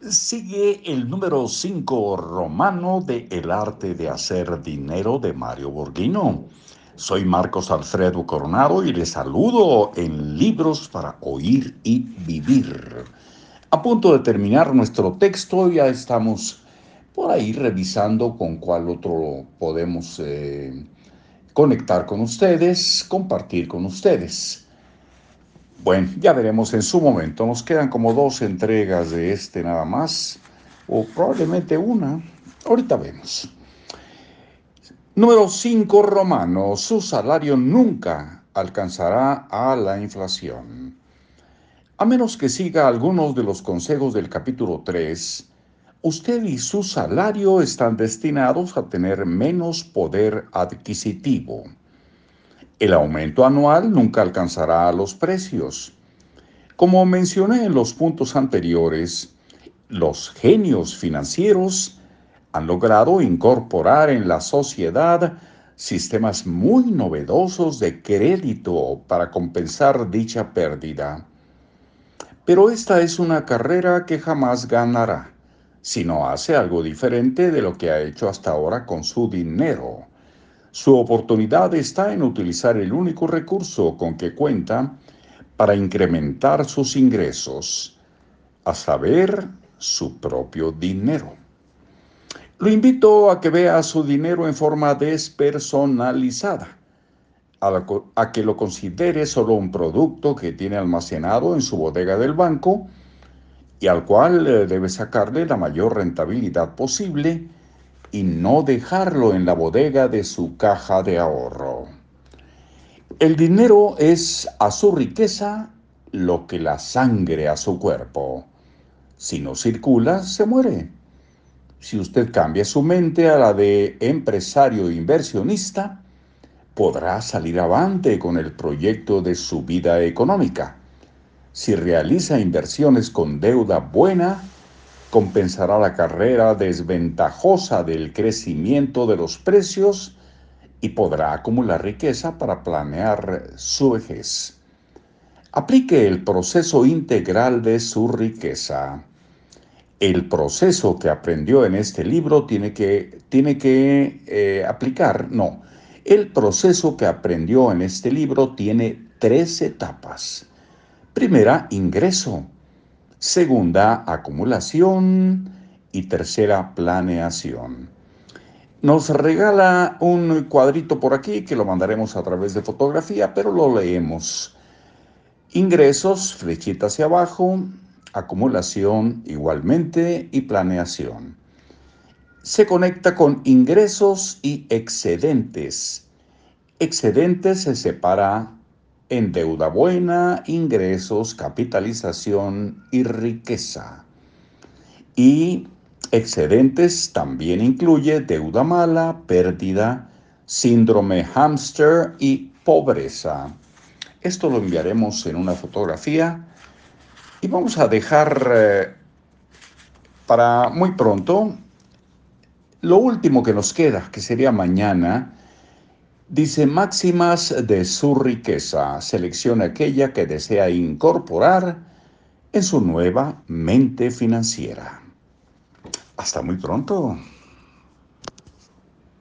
Sigue el número 5 romano de El arte de hacer dinero de Mario Borghino. Soy Marcos Alfredo Coronado y les saludo en Libros para Oír y Vivir. A punto de terminar nuestro texto, ya estamos por ahí revisando con cuál otro podemos eh, conectar con ustedes, compartir con ustedes. Bueno, ya veremos en su momento. Nos quedan como dos entregas de este nada más, o probablemente una. Ahorita vemos. Número 5, Romano. Su salario nunca alcanzará a la inflación. A menos que siga algunos de los consejos del capítulo 3, usted y su salario están destinados a tener menos poder adquisitivo. El aumento anual nunca alcanzará los precios. Como mencioné en los puntos anteriores, los genios financieros han logrado incorporar en la sociedad sistemas muy novedosos de crédito para compensar dicha pérdida. Pero esta es una carrera que jamás ganará si no hace algo diferente de lo que ha hecho hasta ahora con su dinero. Su oportunidad está en utilizar el único recurso con que cuenta para incrementar sus ingresos, a saber, su propio dinero. Lo invito a que vea su dinero en forma despersonalizada, a, que lo considere solo un producto que tiene almacenado en su bodega del banco y al cual eh, debe sacarle la mayor rentabilidad posible y no dejarlo en la bodega de su caja de ahorro. El dinero es a su riqueza lo que la sangre a su cuerpo. Si no circula, se muere. Si usted cambia su mente a la de empresario inversionista, podrá salir avante con el proyecto de su vida económica. Si realiza inversiones con deuda buena, compensará la carrera desventajosa del crecimiento de los precios y podrá acumular riqueza para planear su vejez. Aplique el proceso integral de su riqueza. El proceso que aprendió en este libro tiene que, tiene que eh, aplicar, no, el proceso que aprendió en este libro tiene tres etapas. Primera, ingreso segunda acumulación y tercera planeación. Nos regala un cuadrito por aquí que lo mandaremos a través de fotografía, pero lo leemos. Ingresos, flechita hacia abajo, acumulación igualmente y planeación. Se conecta con ingresos y excedentes. Excedentes se separa en deuda buena, ingresos, capitalización y riqueza. Y excedentes también incluye deuda mala, pérdida, síndrome hamster y pobreza. Esto lo enviaremos en una fotografía y vamos a dejar eh, para muy pronto lo último que nos queda, que sería mañana, Dice máximas de su riqueza. Selecciona aquella que desea incorporar en su nueva mente financiera. Hasta muy pronto.